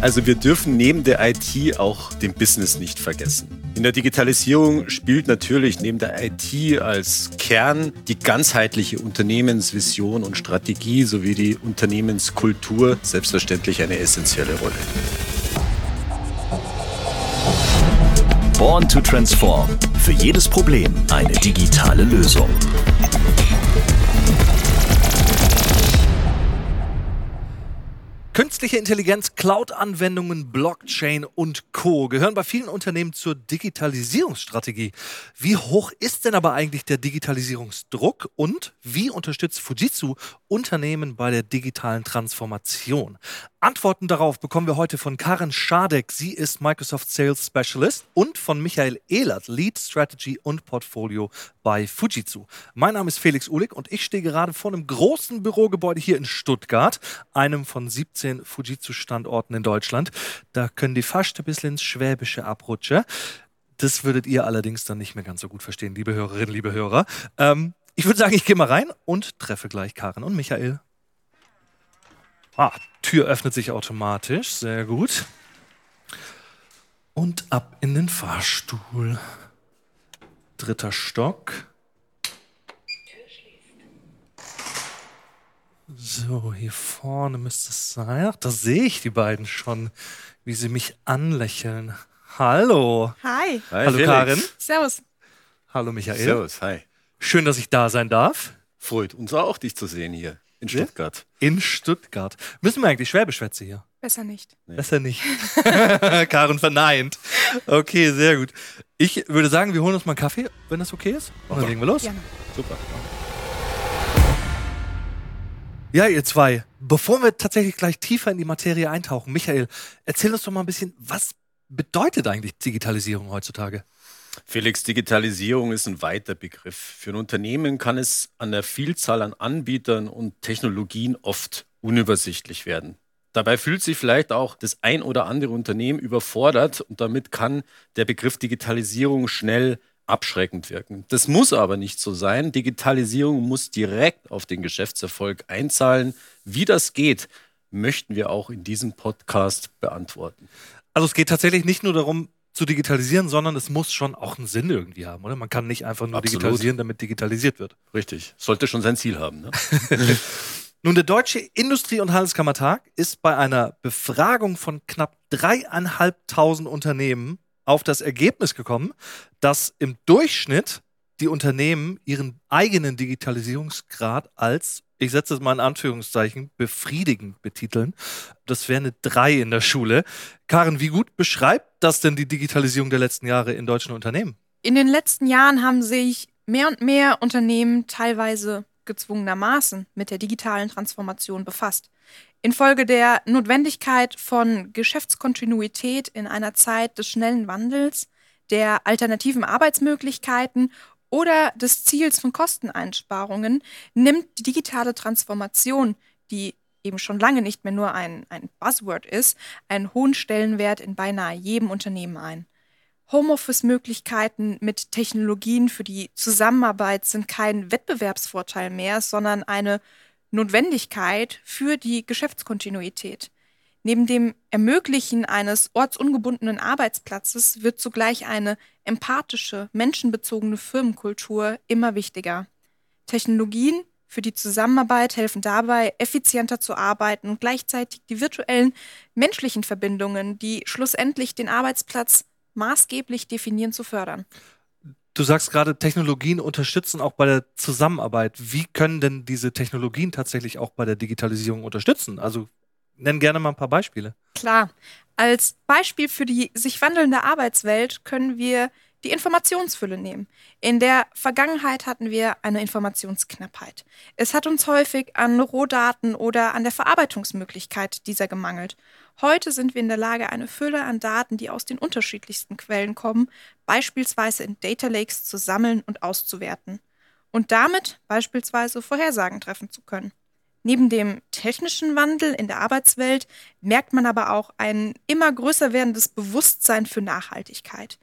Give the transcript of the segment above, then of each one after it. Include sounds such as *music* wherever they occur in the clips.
Also wir dürfen neben der IT auch den Business nicht vergessen. In der Digitalisierung spielt natürlich neben der IT als Kern die ganzheitliche Unternehmensvision und Strategie sowie die Unternehmenskultur selbstverständlich eine essentielle Rolle. Born to Transform. Für jedes Problem eine digitale Lösung. Künstliche Intelligenz, Cloud-Anwendungen, Blockchain und Co. gehören bei vielen Unternehmen zur Digitalisierungsstrategie. Wie hoch ist denn aber eigentlich der Digitalisierungsdruck und wie unterstützt Fujitsu Unternehmen bei der digitalen Transformation? Antworten darauf bekommen wir heute von Karen Schadek. Sie ist Microsoft Sales Specialist und von Michael Ehlert, Lead Strategy und Portfolio bei Fujitsu. Mein Name ist Felix Uhlig und ich stehe gerade vor einem großen Bürogebäude hier in Stuttgart, einem von 17 Fujitsu-Standorten in Deutschland. Da können die fast ein bisschen ins Schwäbische abrutschen. Das würdet ihr allerdings dann nicht mehr ganz so gut verstehen, liebe Hörerinnen, liebe Hörer. Ähm, ich würde sagen, ich gehe mal rein und treffe gleich Karen und Michael. Ah, Tür öffnet sich automatisch. Sehr gut. Und ab in den Fahrstuhl. Dritter Stock. So, hier vorne müsste es sein. Ach, da sehe ich die beiden schon, wie sie mich anlächeln. Hallo. Hi. Hi, Hallo Felix. Karin. Servus. Hallo Michael. Servus, hi. Schön, dass ich da sein darf. Freut uns auch, dich zu sehen hier in Stuttgart. In Stuttgart. Müssen wir eigentlich Schwäbisch schwätzen hier? Besser nicht. Besser nicht. *laughs* Karen verneint. Okay, sehr gut. Ich würde sagen, wir holen uns mal einen Kaffee, wenn das okay ist. Und dann legen wir los. Gerne. Super. Ja, ihr zwei. Bevor wir tatsächlich gleich tiefer in die Materie eintauchen, Michael, erzähl uns doch mal ein bisschen, was bedeutet eigentlich Digitalisierung heutzutage? Felix, Digitalisierung ist ein weiter Begriff. Für ein Unternehmen kann es an der Vielzahl an Anbietern und Technologien oft unübersichtlich werden. Dabei fühlt sich vielleicht auch das ein oder andere Unternehmen überfordert und damit kann der Begriff Digitalisierung schnell abschreckend wirken. Das muss aber nicht so sein. Digitalisierung muss direkt auf den Geschäftserfolg einzahlen. Wie das geht, möchten wir auch in diesem Podcast beantworten. Also es geht tatsächlich nicht nur darum, zu digitalisieren, sondern es muss schon auch einen Sinn irgendwie haben, oder? Man kann nicht einfach nur Absolut. digitalisieren, damit digitalisiert wird. Richtig. Sollte schon sein Ziel haben. Ne? *laughs* Nun, der Deutsche Industrie- und Handelskammertag ist bei einer Befragung von knapp dreieinhalbtausend Unternehmen auf das Ergebnis gekommen, dass im Durchschnitt die Unternehmen ihren eigenen Digitalisierungsgrad als, ich setze es mal in Anführungszeichen, befriedigend betiteln. Das wäre eine 3 in der Schule. Karen, wie gut beschreibt das denn die Digitalisierung der letzten Jahre in deutschen Unternehmen? In den letzten Jahren haben sich mehr und mehr Unternehmen teilweise gezwungenermaßen mit der digitalen Transformation befasst. Infolge der Notwendigkeit von Geschäftskontinuität in einer Zeit des schnellen Wandels, der alternativen Arbeitsmöglichkeiten oder des Ziels von Kosteneinsparungen nimmt die digitale Transformation, die eben schon lange nicht mehr nur ein, ein Buzzword ist, einen hohen Stellenwert in beinahe jedem Unternehmen ein. Homeoffice-Möglichkeiten mit Technologien für die Zusammenarbeit sind kein Wettbewerbsvorteil mehr, sondern eine Notwendigkeit für die Geschäftskontinuität. Neben dem Ermöglichen eines ortsungebundenen Arbeitsplatzes wird zugleich eine empathische, menschenbezogene Firmenkultur immer wichtiger. Technologien für die Zusammenarbeit helfen dabei, effizienter zu arbeiten und gleichzeitig die virtuellen menschlichen Verbindungen, die schlussendlich den Arbeitsplatz maßgeblich definieren, zu fördern. Du sagst gerade, Technologien unterstützen auch bei der Zusammenarbeit. Wie können denn diese Technologien tatsächlich auch bei der Digitalisierung unterstützen? Also nenn gerne mal ein paar Beispiele. Klar. Als Beispiel für die sich wandelnde Arbeitswelt können wir die Informationsfülle nehmen. In der Vergangenheit hatten wir eine Informationsknappheit. Es hat uns häufig an Rohdaten oder an der Verarbeitungsmöglichkeit dieser gemangelt. Heute sind wir in der Lage, eine Fülle an Daten, die aus den unterschiedlichsten Quellen kommen, beispielsweise in Data Lakes zu sammeln und auszuwerten und damit beispielsweise Vorhersagen treffen zu können. Neben dem technischen Wandel in der Arbeitswelt merkt man aber auch ein immer größer werdendes Bewusstsein für Nachhaltigkeit.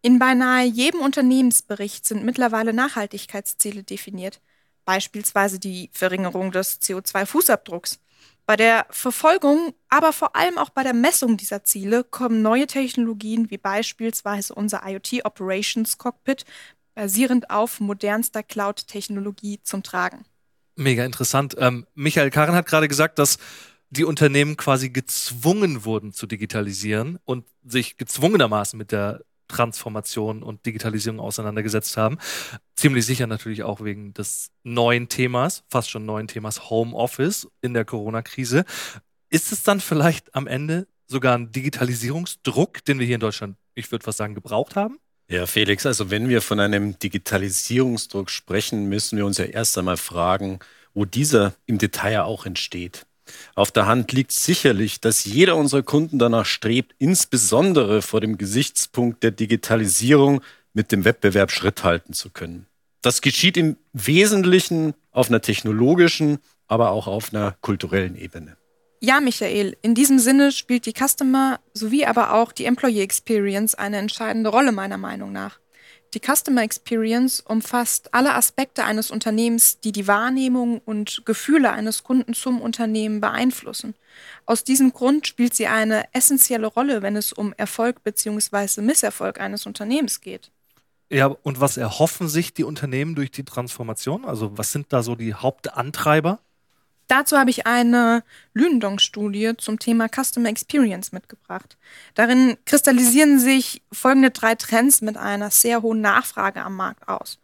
In beinahe jedem Unternehmensbericht sind mittlerweile Nachhaltigkeitsziele definiert, beispielsweise die Verringerung des CO2-Fußabdrucks. Bei der Verfolgung, aber vor allem auch bei der Messung dieser Ziele kommen neue Technologien wie beispielsweise unser IoT Operations Cockpit basierend auf modernster Cloud-Technologie zum Tragen. Mega interessant. Ähm, Michael Karen hat gerade gesagt, dass die Unternehmen quasi gezwungen wurden zu digitalisieren und sich gezwungenermaßen mit der Transformation und Digitalisierung auseinandergesetzt haben. Ziemlich sicher natürlich auch wegen des neuen Themas, fast schon neuen Themas Homeoffice in der Corona-Krise. Ist es dann vielleicht am Ende sogar ein Digitalisierungsdruck, den wir hier in Deutschland, ich würde was sagen, gebraucht haben? Ja, Felix, also wenn wir von einem Digitalisierungsdruck sprechen, müssen wir uns ja erst einmal fragen, wo dieser im Detail auch entsteht. Auf der Hand liegt sicherlich, dass jeder unserer Kunden danach strebt, insbesondere vor dem Gesichtspunkt der Digitalisierung mit dem Wettbewerb Schritt halten zu können. Das geschieht im Wesentlichen auf einer technologischen, aber auch auf einer kulturellen Ebene. Ja, Michael, in diesem Sinne spielt die Customer sowie aber auch die Employee Experience eine entscheidende Rolle meiner Meinung nach. Die Customer Experience umfasst alle Aspekte eines Unternehmens, die die Wahrnehmung und Gefühle eines Kunden zum Unternehmen beeinflussen. Aus diesem Grund spielt sie eine essentielle Rolle, wenn es um Erfolg bzw. Misserfolg eines Unternehmens geht. Ja, und was erhoffen sich die Unternehmen durch die Transformation? Also was sind da so die Hauptantreiber? Dazu habe ich eine Lündong-Studie zum Thema Customer Experience mitgebracht. Darin kristallisieren sich folgende drei Trends mit einer sehr hohen Nachfrage am Markt aus.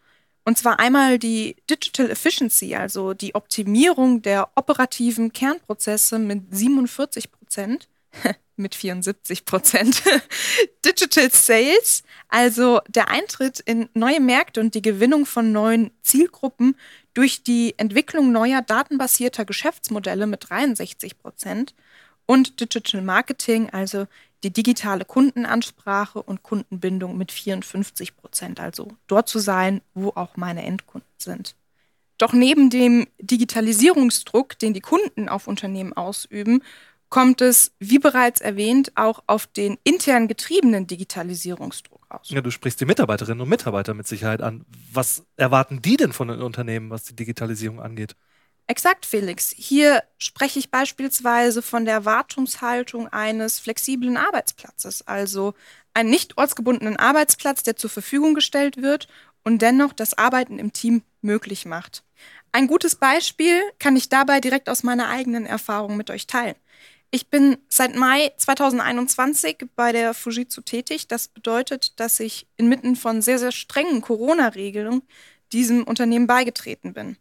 Und zwar einmal die Digital Efficiency, also die Optimierung der operativen Kernprozesse mit 47 Prozent, *laughs* mit 74 Prozent. *laughs* Digital Sales, also der Eintritt in neue Märkte und die Gewinnung von neuen Zielgruppen durch die Entwicklung neuer datenbasierter Geschäftsmodelle mit 63 Prozent und Digital Marketing, also die digitale Kundenansprache und Kundenbindung mit 54 Prozent, also dort zu sein, wo auch meine Endkunden sind. Doch neben dem Digitalisierungsdruck, den die Kunden auf Unternehmen ausüben, kommt es, wie bereits erwähnt, auch auf den intern getriebenen Digitalisierungsdruck aus. Ja, du sprichst die Mitarbeiterinnen und Mitarbeiter mit Sicherheit an. Was erwarten die denn von den Unternehmen, was die Digitalisierung angeht? Exakt, Felix. Hier spreche ich beispielsweise von der Erwartungshaltung eines flexiblen Arbeitsplatzes, also einen nicht ortsgebundenen Arbeitsplatz, der zur Verfügung gestellt wird und dennoch das Arbeiten im Team möglich macht. Ein gutes Beispiel kann ich dabei direkt aus meiner eigenen Erfahrung mit euch teilen. Ich bin seit Mai 2021 bei der Fujitsu tätig. Das bedeutet, dass ich inmitten von sehr, sehr strengen Corona-Regelungen diesem Unternehmen beigetreten bin.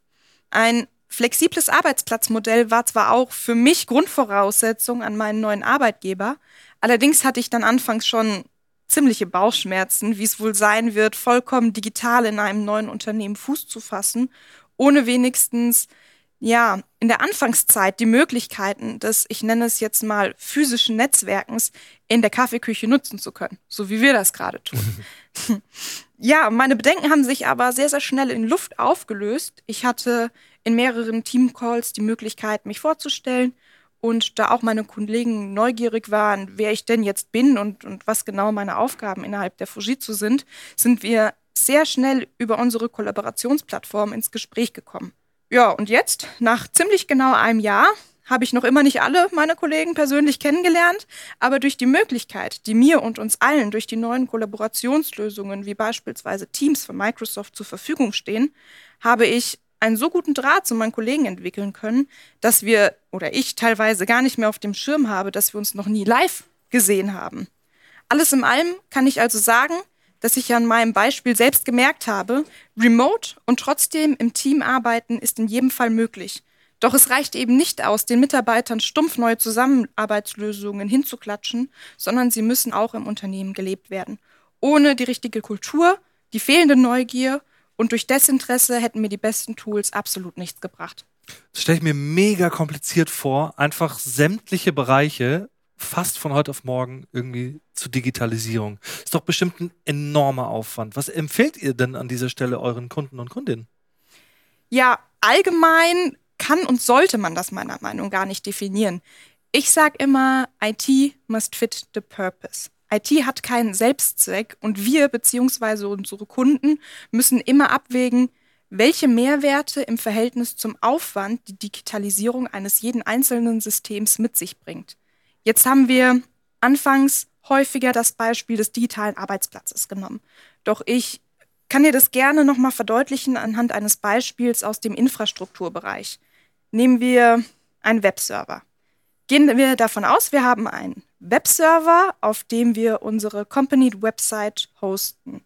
Ein flexibles Arbeitsplatzmodell war zwar auch für mich Grundvoraussetzung an meinen neuen Arbeitgeber, allerdings hatte ich dann anfangs schon ziemliche Bauchschmerzen, wie es wohl sein wird, vollkommen digital in einem neuen Unternehmen Fuß zu fassen, ohne wenigstens ja, in der Anfangszeit die Möglichkeiten des, ich nenne es jetzt mal, physischen Netzwerkens in der Kaffeeküche nutzen zu können, so wie wir das gerade tun. *laughs* ja, meine Bedenken haben sich aber sehr, sehr schnell in Luft aufgelöst. Ich hatte in mehreren Teamcalls die Möglichkeit, mich vorzustellen. Und da auch meine Kollegen neugierig waren, wer ich denn jetzt bin und, und was genau meine Aufgaben innerhalb der Fujitsu sind, sind wir sehr schnell über unsere Kollaborationsplattform ins Gespräch gekommen. Ja, und jetzt, nach ziemlich genau einem Jahr, habe ich noch immer nicht alle meine Kollegen persönlich kennengelernt, aber durch die Möglichkeit, die mir und uns allen durch die neuen Kollaborationslösungen wie beispielsweise Teams von Microsoft zur Verfügung stehen, habe ich einen so guten Draht zu meinen Kollegen entwickeln können, dass wir oder ich teilweise gar nicht mehr auf dem Schirm habe, dass wir uns noch nie live gesehen haben. Alles in allem kann ich also sagen, dass ich an meinem Beispiel selbst gemerkt habe, remote und trotzdem im Team arbeiten ist in jedem Fall möglich. Doch es reicht eben nicht aus, den Mitarbeitern stumpf neue Zusammenarbeitslösungen hinzuklatschen, sondern sie müssen auch im Unternehmen gelebt werden. Ohne die richtige Kultur, die fehlende Neugier und durch Desinteresse hätten mir die besten Tools absolut nichts gebracht. Das stelle ich mir mega kompliziert vor, einfach sämtliche Bereiche fast von heute auf morgen irgendwie zur Digitalisierung. Ist doch bestimmt ein enormer Aufwand. Was empfehlt ihr denn an dieser Stelle euren Kunden und Kundinnen? Ja, allgemein kann und sollte man das meiner Meinung nach gar nicht definieren. Ich sage immer, IT must fit the purpose. IT hat keinen Selbstzweck und wir bzw. unsere Kunden müssen immer abwägen, welche Mehrwerte im Verhältnis zum Aufwand die Digitalisierung eines jeden einzelnen Systems mit sich bringt. Jetzt haben wir anfangs häufiger das Beispiel des digitalen Arbeitsplatzes genommen. Doch ich kann dir das gerne nochmal verdeutlichen anhand eines Beispiels aus dem Infrastrukturbereich. Nehmen wir einen Webserver. Gehen wir davon aus, wir haben einen Webserver, auf dem wir unsere Company-Website hosten.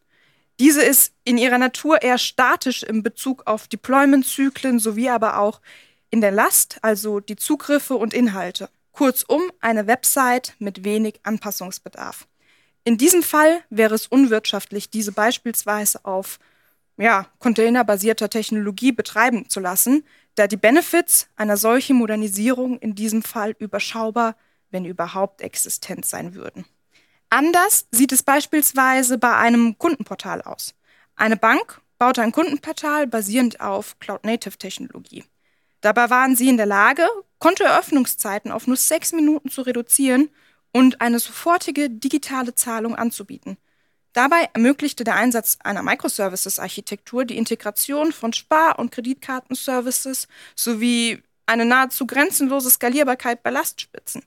Diese ist in ihrer Natur eher statisch in Bezug auf Deployment-Zyklen sowie aber auch in der Last, also die Zugriffe und Inhalte. Kurzum, eine Website mit wenig Anpassungsbedarf. In diesem Fall wäre es unwirtschaftlich, diese beispielsweise auf ja, containerbasierter Technologie betreiben zu lassen, da die Benefits einer solchen Modernisierung in diesem Fall überschaubar, wenn überhaupt existent sein würden. Anders sieht es beispielsweise bei einem Kundenportal aus. Eine Bank baute ein Kundenportal basierend auf Cloud-Native-Technologie. Dabei waren sie in der Lage, Kontoeröffnungszeiten auf nur sechs Minuten zu reduzieren und eine sofortige digitale Zahlung anzubieten. Dabei ermöglichte der Einsatz einer Microservices-Architektur die Integration von Spar- und Kreditkartenservices sowie eine nahezu grenzenlose Skalierbarkeit bei Lastspitzen.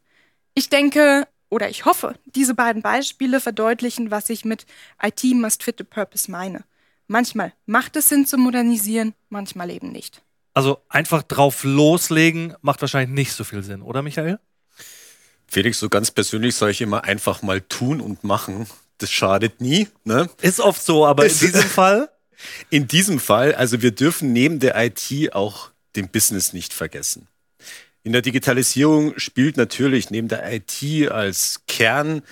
Ich denke, oder ich hoffe, diese beiden Beispiele verdeutlichen, was ich mit IT must fit the purpose meine. Manchmal macht es Sinn zu modernisieren, manchmal eben nicht. Also einfach drauf loslegen macht wahrscheinlich nicht so viel Sinn, oder Michael? Felix, so ganz persönlich soll ich immer einfach mal tun und machen. Das schadet nie. Ne? Ist oft so, aber in diesem Fall? *laughs* In diesem Fall, also wir dürfen neben der IT auch den Business nicht vergessen. In der Digitalisierung spielt natürlich neben der IT als Kern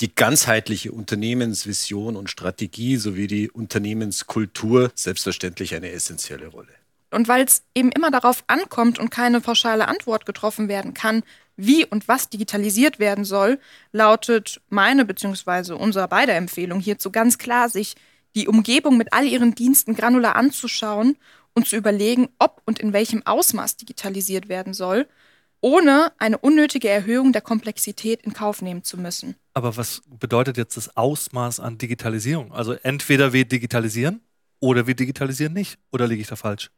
die ganzheitliche Unternehmensvision und Strategie sowie die Unternehmenskultur selbstverständlich eine essentielle Rolle. Und weil es eben immer darauf ankommt und keine pauschale Antwort getroffen werden kann, wie und was digitalisiert werden soll, lautet meine bzw. unsere beide Empfehlung hierzu ganz klar, sich die Umgebung mit all ihren Diensten granular anzuschauen und zu überlegen, ob und in welchem Ausmaß digitalisiert werden soll, ohne eine unnötige Erhöhung der Komplexität in Kauf nehmen zu müssen. Aber was bedeutet jetzt das Ausmaß an Digitalisierung? Also entweder wir digitalisieren oder wir digitalisieren nicht. Oder liege ich da falsch?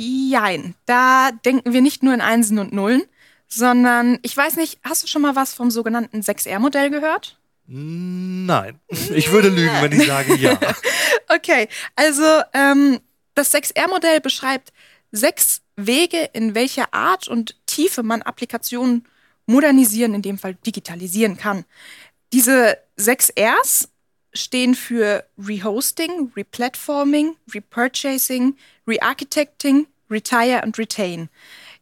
Jein, da denken wir nicht nur in Einsen und Nullen, sondern ich weiß nicht, hast du schon mal was vom sogenannten 6R-Modell gehört? Nein. Ich würde lügen, wenn ich sage ja. *laughs* okay, also ähm, das 6R-Modell beschreibt sechs Wege, in welcher Art und Tiefe man Applikationen modernisieren, in dem Fall digitalisieren kann. Diese sechs Rs stehen für Rehosting, Replatforming, Repurchasing, Rearchitecting, Retire und Retain.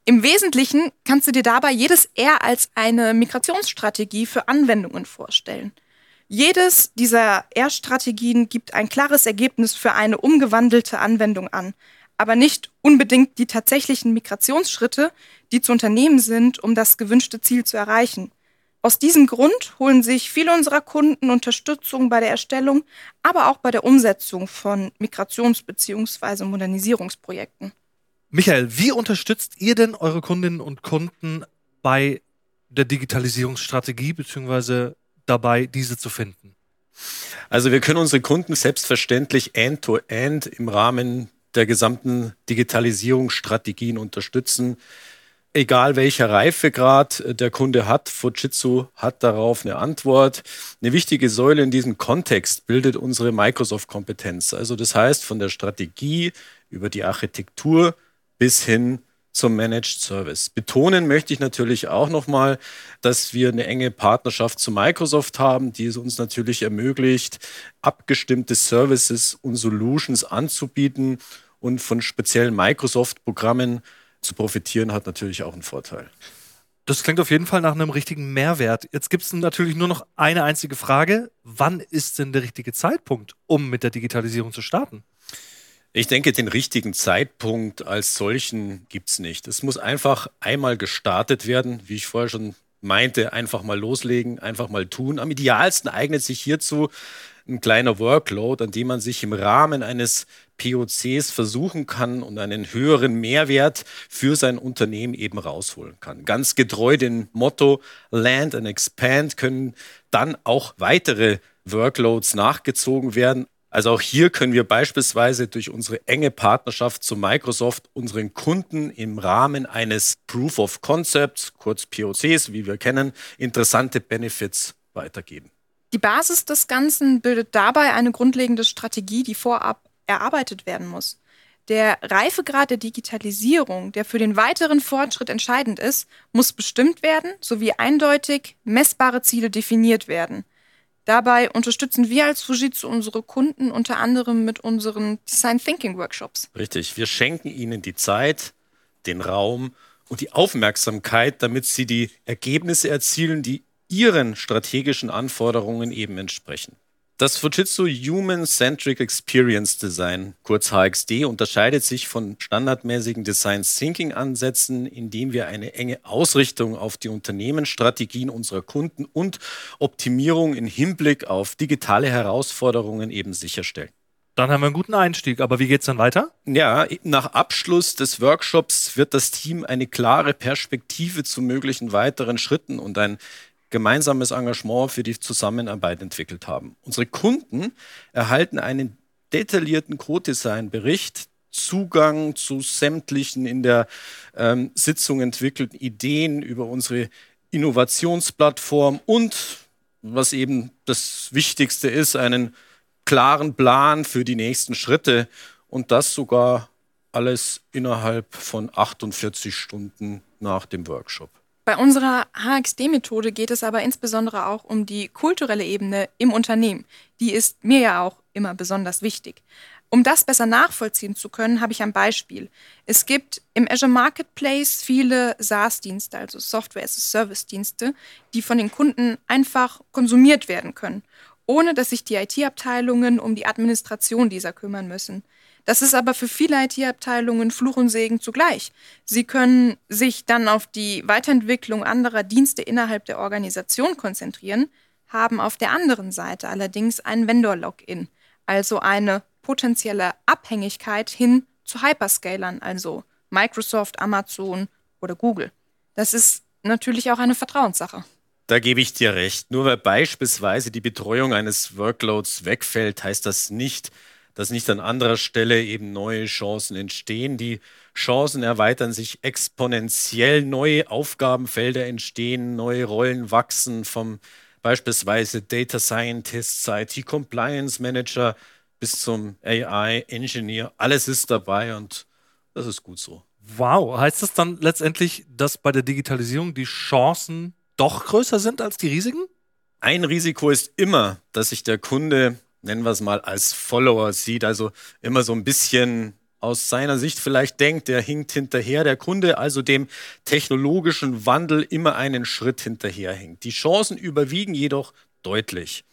Im Wesentlichen kannst du dir dabei jedes R als eine Migrationsstrategie für Anwendungen vorstellen. Jedes dieser R-Strategien gibt ein klares Ergebnis für eine umgewandelte Anwendung an, aber nicht unbedingt die tatsächlichen Migrationsschritte, die zu unternehmen sind, um das gewünschte Ziel zu erreichen. Aus diesem Grund holen sich viele unserer Kunden Unterstützung bei der Erstellung, aber auch bei der Umsetzung von Migrations- bzw. Modernisierungsprojekten. Michael, wie unterstützt ihr denn eure Kundinnen und Kunden bei der Digitalisierungsstrategie bzw. dabei, diese zu finden? Also wir können unsere Kunden selbstverständlich end-to-end -end im Rahmen der gesamten Digitalisierungsstrategien unterstützen. Egal welcher Reifegrad der Kunde hat, Fujitsu hat darauf eine Antwort. Eine wichtige Säule in diesem Kontext bildet unsere Microsoft-Kompetenz. Also das heißt von der Strategie über die Architektur bis hin zum Managed Service. Betonen möchte ich natürlich auch nochmal, dass wir eine enge Partnerschaft zu Microsoft haben, die es uns natürlich ermöglicht, abgestimmte Services und Solutions anzubieten und von speziellen Microsoft-Programmen zu profitieren, hat natürlich auch einen Vorteil. Das klingt auf jeden Fall nach einem richtigen Mehrwert. Jetzt gibt es natürlich nur noch eine einzige Frage. Wann ist denn der richtige Zeitpunkt, um mit der Digitalisierung zu starten? Ich denke, den richtigen Zeitpunkt als solchen gibt es nicht. Es muss einfach einmal gestartet werden, wie ich vorher schon meinte, einfach mal loslegen, einfach mal tun. Am idealsten eignet sich hierzu ein kleiner Workload, an dem man sich im Rahmen eines POCs versuchen kann und einen höheren Mehrwert für sein Unternehmen eben rausholen kann. Ganz getreu dem Motto Land and Expand können dann auch weitere Workloads nachgezogen werden. Also auch hier können wir beispielsweise durch unsere enge Partnerschaft zu Microsoft unseren Kunden im Rahmen eines Proof of Concepts, kurz POCs, wie wir kennen, interessante Benefits weitergeben. Die Basis des Ganzen bildet dabei eine grundlegende Strategie, die vorab erarbeitet werden muss. Der Reifegrad der Digitalisierung, der für den weiteren Fortschritt entscheidend ist, muss bestimmt werden sowie eindeutig messbare Ziele definiert werden. Dabei unterstützen wir als Fujitsu unsere Kunden unter anderem mit unseren Design Thinking Workshops. Richtig, wir schenken ihnen die Zeit, den Raum und die Aufmerksamkeit, damit sie die Ergebnisse erzielen, die ihren strategischen Anforderungen eben entsprechen. Das Fujitsu Human Centric Experience Design, kurz HXD, unterscheidet sich von standardmäßigen Design Thinking Ansätzen, indem wir eine enge Ausrichtung auf die Unternehmensstrategien unserer Kunden und Optimierung im Hinblick auf digitale Herausforderungen eben sicherstellen. Dann haben wir einen guten Einstieg. Aber wie geht's dann weiter? Ja, nach Abschluss des Workshops wird das Team eine klare Perspektive zu möglichen weiteren Schritten und ein gemeinsames Engagement für die Zusammenarbeit entwickelt haben. Unsere Kunden erhalten einen detaillierten Code-Design-Bericht, Zugang zu sämtlichen in der ähm, Sitzung entwickelten Ideen über unsere Innovationsplattform und, was eben das Wichtigste ist, einen klaren Plan für die nächsten Schritte und das sogar alles innerhalb von 48 Stunden nach dem Workshop. Bei unserer HXD-Methode geht es aber insbesondere auch um die kulturelle Ebene im Unternehmen. Die ist mir ja auch immer besonders wichtig. Um das besser nachvollziehen zu können, habe ich ein Beispiel. Es gibt im Azure Marketplace viele SaaS-Dienste, also Software as a Service-Dienste, die von den Kunden einfach konsumiert werden können, ohne dass sich die IT-Abteilungen um die Administration dieser kümmern müssen. Das ist aber für viele IT-Abteilungen Fluch und Segen zugleich. Sie können sich dann auf die Weiterentwicklung anderer Dienste innerhalb der Organisation konzentrieren, haben auf der anderen Seite allerdings ein Vendor-Login, also eine potenzielle Abhängigkeit hin zu Hyperscalern, also Microsoft, Amazon oder Google. Das ist natürlich auch eine Vertrauenssache. Da gebe ich dir recht. Nur weil beispielsweise die Betreuung eines Workloads wegfällt, heißt das nicht, dass nicht an anderer Stelle eben neue Chancen entstehen. Die Chancen erweitern sich exponentiell, neue Aufgabenfelder entstehen, neue Rollen wachsen vom beispielsweise Data Scientist, IT Compliance Manager bis zum AI Engineer. Alles ist dabei und das ist gut so. Wow, heißt das dann letztendlich, dass bei der Digitalisierung die Chancen doch größer sind als die Risiken? Ein Risiko ist immer, dass sich der Kunde nennen wir es mal, als Follower sieht. Also immer so ein bisschen aus seiner Sicht vielleicht denkt, der hinkt hinterher, der Kunde also dem technologischen Wandel immer einen Schritt hinterherhinkt. Die Chancen überwiegen jedoch deutlich,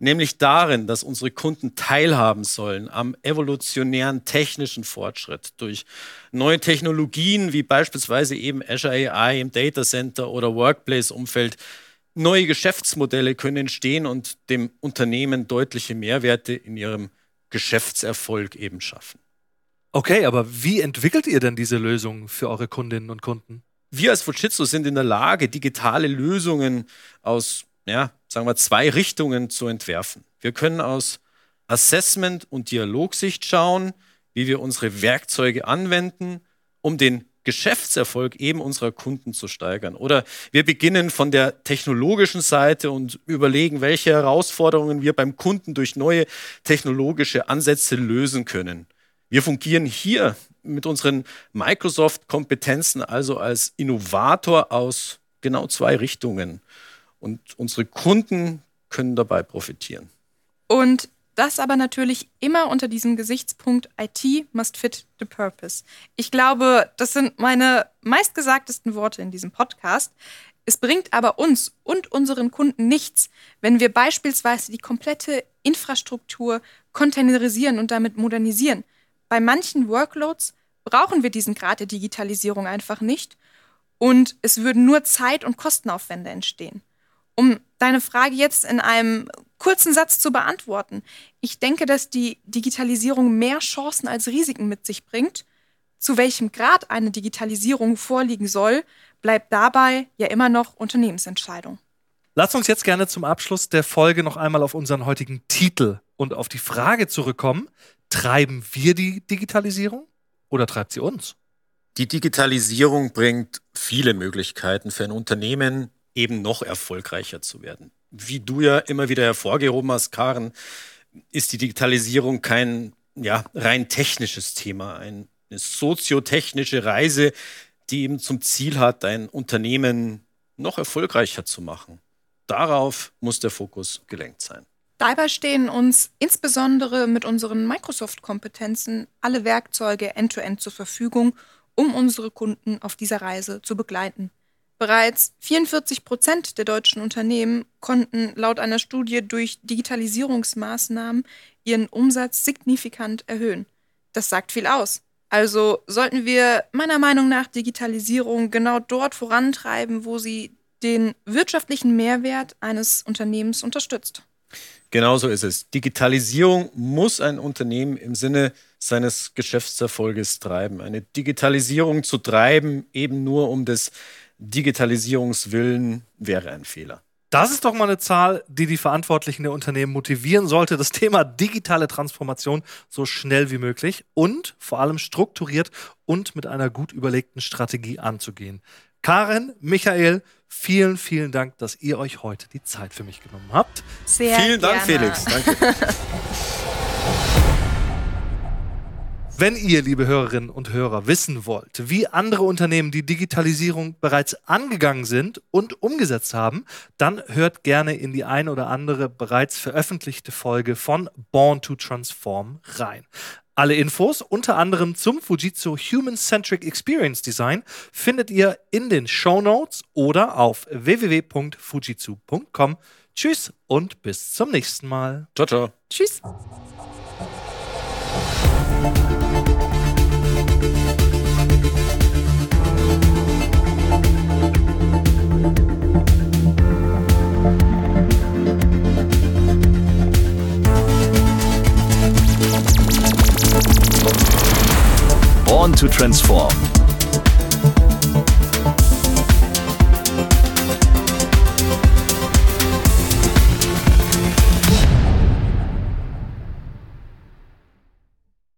nämlich darin, dass unsere Kunden teilhaben sollen am evolutionären technischen Fortschritt durch neue Technologien wie beispielsweise eben Azure AI im Data Center oder Workplace-Umfeld Neue Geschäftsmodelle können entstehen und dem Unternehmen deutliche Mehrwerte in ihrem Geschäftserfolg eben schaffen. Okay, aber wie entwickelt ihr denn diese Lösungen für eure Kundinnen und Kunden? Wir als Fujitsu sind in der Lage, digitale Lösungen aus, ja, sagen wir, zwei Richtungen zu entwerfen. Wir können aus Assessment und Dialogsicht schauen, wie wir unsere Werkzeuge anwenden, um den Geschäftserfolg eben unserer Kunden zu steigern. Oder wir beginnen von der technologischen Seite und überlegen, welche Herausforderungen wir beim Kunden durch neue technologische Ansätze lösen können. Wir fungieren hier mit unseren Microsoft-Kompetenzen also als Innovator aus genau zwei Richtungen. Und unsere Kunden können dabei profitieren. Und das aber natürlich immer unter diesem Gesichtspunkt IT must fit the purpose. Ich glaube, das sind meine meistgesagtesten Worte in diesem Podcast. Es bringt aber uns und unseren Kunden nichts, wenn wir beispielsweise die komplette Infrastruktur containerisieren und damit modernisieren. Bei manchen Workloads brauchen wir diesen Grad der Digitalisierung einfach nicht und es würden nur Zeit- und Kostenaufwände entstehen. Um deine Frage jetzt in einem kurzen Satz zu beantworten. Ich denke, dass die Digitalisierung mehr Chancen als Risiken mit sich bringt. Zu welchem Grad eine Digitalisierung vorliegen soll, bleibt dabei ja immer noch Unternehmensentscheidung. Lass uns jetzt gerne zum Abschluss der Folge noch einmal auf unseren heutigen Titel und auf die Frage zurückkommen, treiben wir die Digitalisierung oder treibt sie uns? Die Digitalisierung bringt viele Möglichkeiten für ein Unternehmen, eben noch erfolgreicher zu werden. Wie du ja immer wieder hervorgehoben hast, Karen, ist die Digitalisierung kein ja, rein technisches Thema, eine soziotechnische Reise, die eben zum Ziel hat, ein Unternehmen noch erfolgreicher zu machen. Darauf muss der Fokus gelenkt sein. Dabei stehen uns insbesondere mit unseren Microsoft-Kompetenzen alle Werkzeuge end-to-end -End zur Verfügung, um unsere Kunden auf dieser Reise zu begleiten. Bereits 44 Prozent der deutschen Unternehmen konnten laut einer Studie durch Digitalisierungsmaßnahmen ihren Umsatz signifikant erhöhen. Das sagt viel aus. Also sollten wir meiner Meinung nach Digitalisierung genau dort vorantreiben, wo sie den wirtschaftlichen Mehrwert eines Unternehmens unterstützt. Genauso ist es. Digitalisierung muss ein Unternehmen im Sinne seines Geschäftserfolges treiben. Eine Digitalisierung zu treiben, eben nur um des Digitalisierungswillen, wäre ein Fehler. Das ist doch mal eine Zahl, die die Verantwortlichen der Unternehmen motivieren sollte, das Thema digitale Transformation so schnell wie möglich und vor allem strukturiert und mit einer gut überlegten Strategie anzugehen. Karen, Michael, vielen, vielen Dank, dass ihr euch heute die Zeit für mich genommen habt. Sehr Vielen gerne. Dank, Felix. Danke. *laughs* Wenn ihr, liebe Hörerinnen und Hörer, wissen wollt, wie andere Unternehmen die Digitalisierung bereits angegangen sind und umgesetzt haben, dann hört gerne in die ein oder andere bereits veröffentlichte Folge von Born to Transform rein. Alle Infos, unter anderem zum Fujitsu Human Centric Experience Design, findet ihr in den Show Notes oder auf www.fujitsu.com. Tschüss und bis zum nächsten Mal. ciao, ciao. Tschüss. Born to Transform.